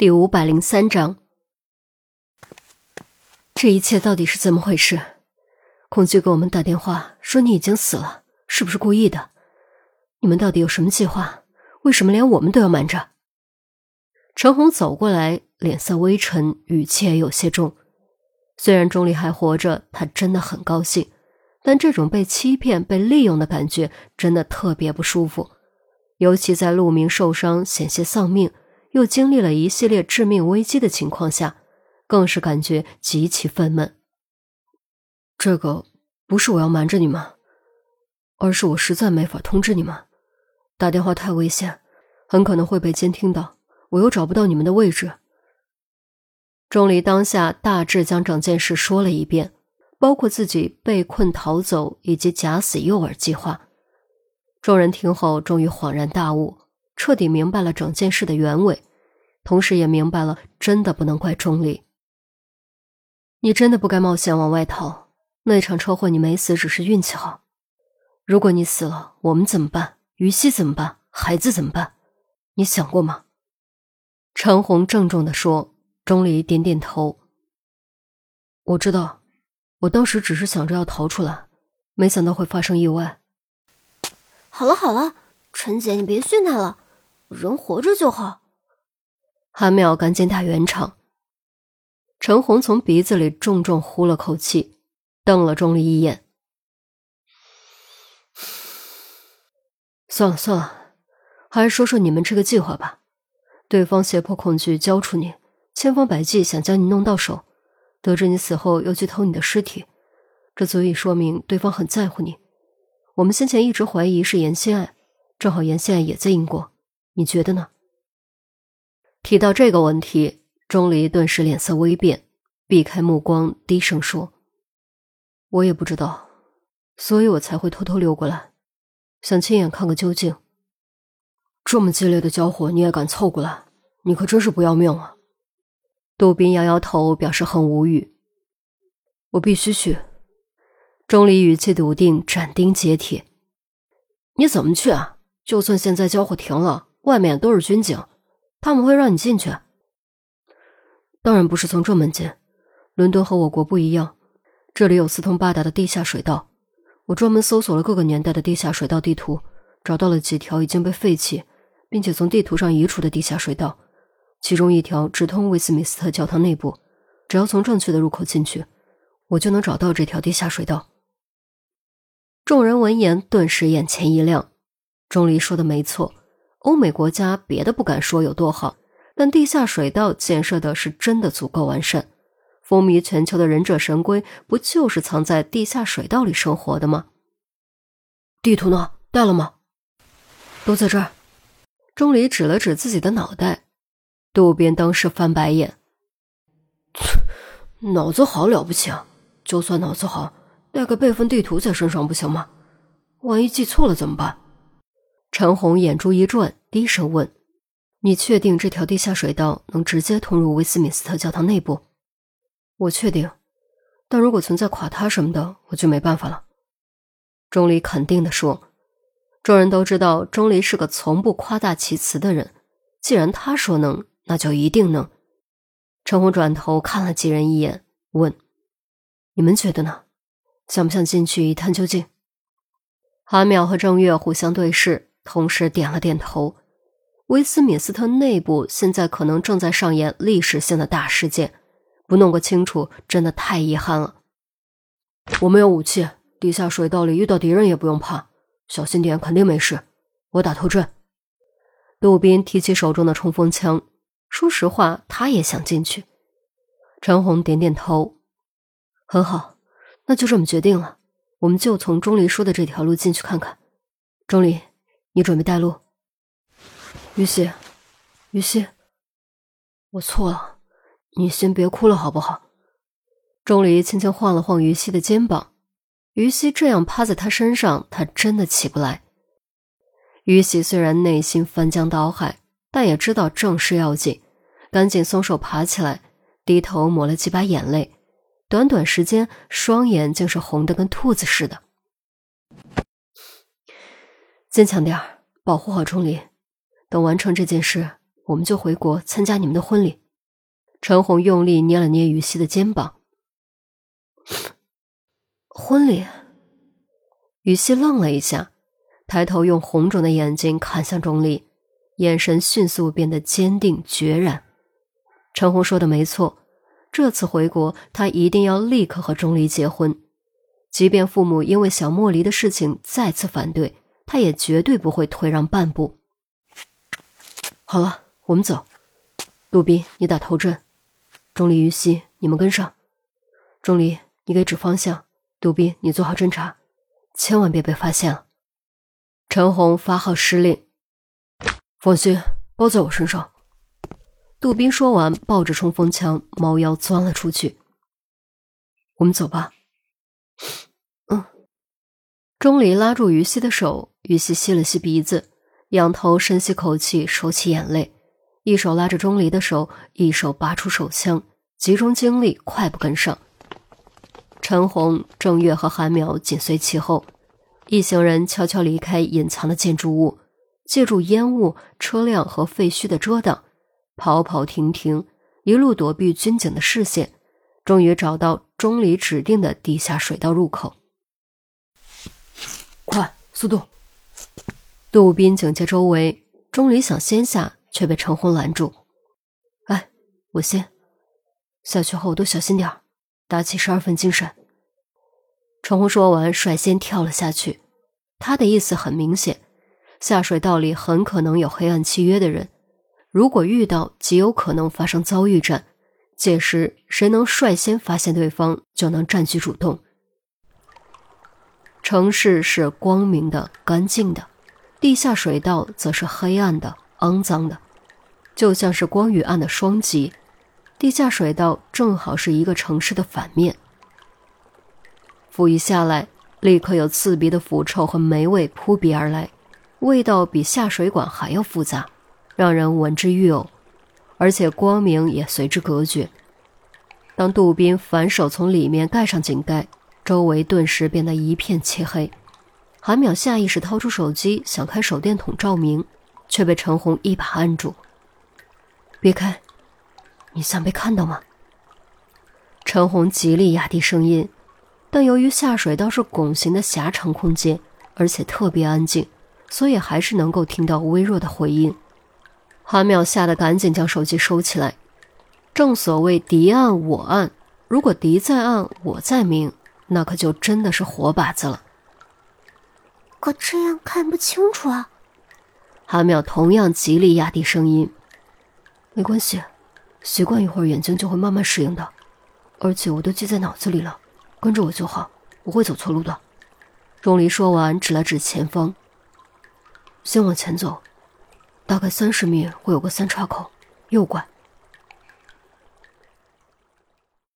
第五百零三章，这一切到底是怎么回事？孔局给我们打电话说你已经死了，是不是故意的？你们到底有什么计划？为什么连我们都要瞒着？陈红走过来，脸色微沉，语气也有些重。虽然钟离还活着，他真的很高兴，但这种被欺骗、被利用的感觉真的特别不舒服，尤其在陆明受伤、险些丧命。又经历了一系列致命危机的情况下，更是感觉极其愤懑。这个不是我要瞒着你们，而是我实在没法通知你们。打电话太危险，很可能会被监听到，我又找不到你们的位置。钟离当下大致将整件事说了一遍，包括自己被困逃走以及假死诱饵计划。众人听后，终于恍然大悟。彻底明白了整件事的原委，同时也明白了真的不能怪钟离。你真的不该冒险往外逃，那场车祸你没死只是运气好。如果你死了，我们怎么办？于西怎么办？孩子怎么办？你想过吗？陈红郑重的说。钟离点点头。我知道，我当时只是想着要逃出来，没想到会发生意外。好了好了，陈姐，你别训他了。人活着就好。韩淼赶紧打圆场。陈红从鼻子里重重呼了口气，瞪了钟离一眼。算了算了，还是说说你们这个计划吧。对方胁迫恐惧交出你，千方百计想将你弄到手，得知你死后又去偷你的尸体，这足以说明对方很在乎你。我们先前一直怀疑是严心爱，正好严心爱也在英国。你觉得呢？提到这个问题，钟离顿时脸色微变，避开目光，低声说：“我也不知道，所以我才会偷偷溜过来，想亲眼看个究竟。这么激烈的交火，你也敢凑过来？你可真是不要命啊！”杜宾摇摇头，表示很无语。我必须去。钟离语气笃定，斩钉截铁：“你怎么去啊？就算现在交火停了。”外面都是军警，他们会让你进去？当然不是从正门进。伦敦和我国不一样，这里有四通八达的地下水道。我专门搜索了各个年代的地下水道地图，找到了几条已经被废弃，并且从地图上移除的地下水道。其中一条直通威斯敏斯特教堂内部，只要从正确的入口进去，我就能找到这条地下水道。众人闻言，顿时眼前一亮。钟离说的没错。欧美国家别的不敢说有多好，但地下水道建设的是真的足够完善。风靡全球的忍者神龟不就是藏在地下水道里生活的吗？地图呢？带了吗？都在这儿。钟离指了指自己的脑袋，渡边当时翻白眼：“ 脑子好了不起啊？就算脑子好，带个备份地图在身上不行吗？万一记错了怎么办？”陈红眼珠一转，低声问：“你确定这条地下水道能直接通入威斯敏斯特教堂内部？”“我确定，但如果存在垮塌什么的，我就没办法了。”钟离肯定的说。众人都知道钟离是个从不夸大其词的人，既然他说能，那就一定能。陈红转头看了几人一眼，问：“你们觉得呢？想不想进去一探究竟？”韩淼和郑月互相对视。同时点了点头。威斯敏斯特内部现在可能正在上演历史性的大事件，不弄个清楚，真的太遗憾了。我们有武器，地下水道里遇到敌人也不用怕，小心点，肯定没事。我打头阵。杜宾提起手中的冲锋枪，说实话，他也想进去。陈红点点头，很好，那就这么决定了。我们就从钟离说的这条路进去看看。钟离。你准备带路，于西，于西，我错了，你先别哭了，好不好？钟离轻轻晃了晃于西的肩膀，于西这样趴在他身上，他真的起不来。于西虽然内心翻江倒海，但也知道正事要紧，赶紧松手爬起来，低头抹了几把眼泪，短短时间，双眼竟是红的跟兔子似的。坚强点儿，保护好钟离。等完成这件事，我们就回国参加你们的婚礼。陈红用力捏了捏于西的肩膀。婚礼？于西愣了一下，抬头用红肿的眼睛看向钟离，眼神迅速变得坚定决然。陈红说的没错，这次回国，他一定要立刻和钟离结婚，即便父母因为小莫离的事情再次反对，他也绝对不会退让半步。好了，我们走。杜宾，你打头阵。钟离、于西，你们跟上。钟离，你给指方向；杜宾，你做好侦查，千万别被发现了。陈红发号施令：“放心，包在我身上。”杜宾说完，抱着冲锋枪，猫腰钻了出去。我们走吧。钟离拉住于西的手，于西吸了吸鼻子，仰头深吸口气，收起眼泪，一手拉着钟离的手，一手拔出手枪。集中精力，快步跟上。陈红、郑月和韩淼紧随其后，一行人悄悄离开隐藏的建筑物，借助烟雾、车辆和废墟的遮挡，跑跑停停，一路躲避军警的视线，终于找到钟离指定的地下水道入口。快，速度！杜宾警戒周围，钟离想先下，却被陈红拦住。哎，我先。下去后都小心点，打起十二分精神。陈红说完，率先跳了下去。他的意思很明显：下水道里很可能有黑暗契约的人，如果遇到，极有可能发生遭遇战。届时，谁能率先发现对方，就能占据主动。城市是光明的、干净的，地下水道则是黑暗的、肮脏的，就像是光与暗的双极。地下水道正好是一个城市的反面。拂一下来，立刻有刺鼻的腐臭和霉味扑鼻而来，味道比下水管还要复杂，让人闻之欲呕。而且光明也随之隔绝。当杜宾反手从里面盖上井盖，周围顿时变得一片漆黑。韩淼下意识掏出手机想开手电筒照明，却被陈红一把按住：“别开。”你想被看到吗？陈红极力压低声音，但由于下水道是拱形的狭长空间，而且特别安静，所以还是能够听到微弱的回音。韩淼吓得赶紧将手机收起来。正所谓敌暗我暗，如果敌在暗，我在明，那可就真的是活靶子了。可这样看不清楚啊！韩淼同样极力压低声音。没关系。习惯一会儿，眼睛就会慢慢适应的，而且我都记在脑子里了，跟着我就好，不会走错路的。钟离说完，指了指前方，先往前走，大概三十米会有个三岔口，右拐。